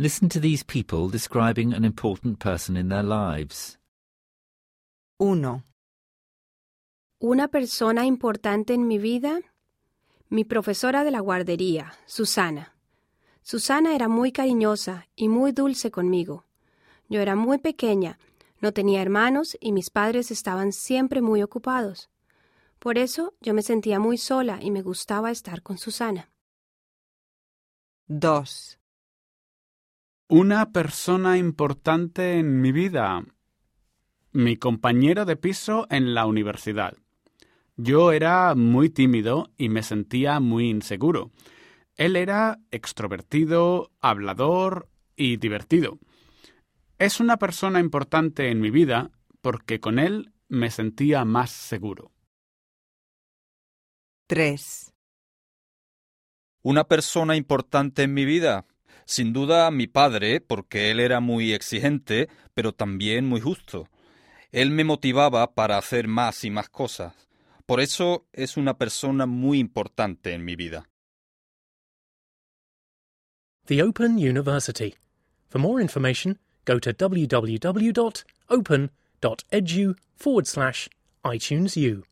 Listen to these people describing an important person in their lives. 1, Una persona importante en mi vida, mi profesora de la guardería, Susana. Susana era muy cariñosa y muy dulce conmigo. Yo era muy pequeña, no tenía hermanos y mis padres estaban siempre muy ocupados. Por eso yo me sentía muy sola y me gustaba estar con Susana. 2, Una persona importante en mi vida. Mi compañero de piso en la universidad. Yo era muy tímido y me sentía muy inseguro. Él era extrovertido, hablador y divertido. Es una persona importante en mi vida porque con él me sentía más seguro. 3, Una persona importante en mi vida. Sin duda mi padre, porque él era muy exigente, pero también muy justo. Él me motivaba para hacer más y más cosas. Por eso es una persona muy importante en mi vida. The Open University. For more information, go to www.open.edu forward slash iTunes U.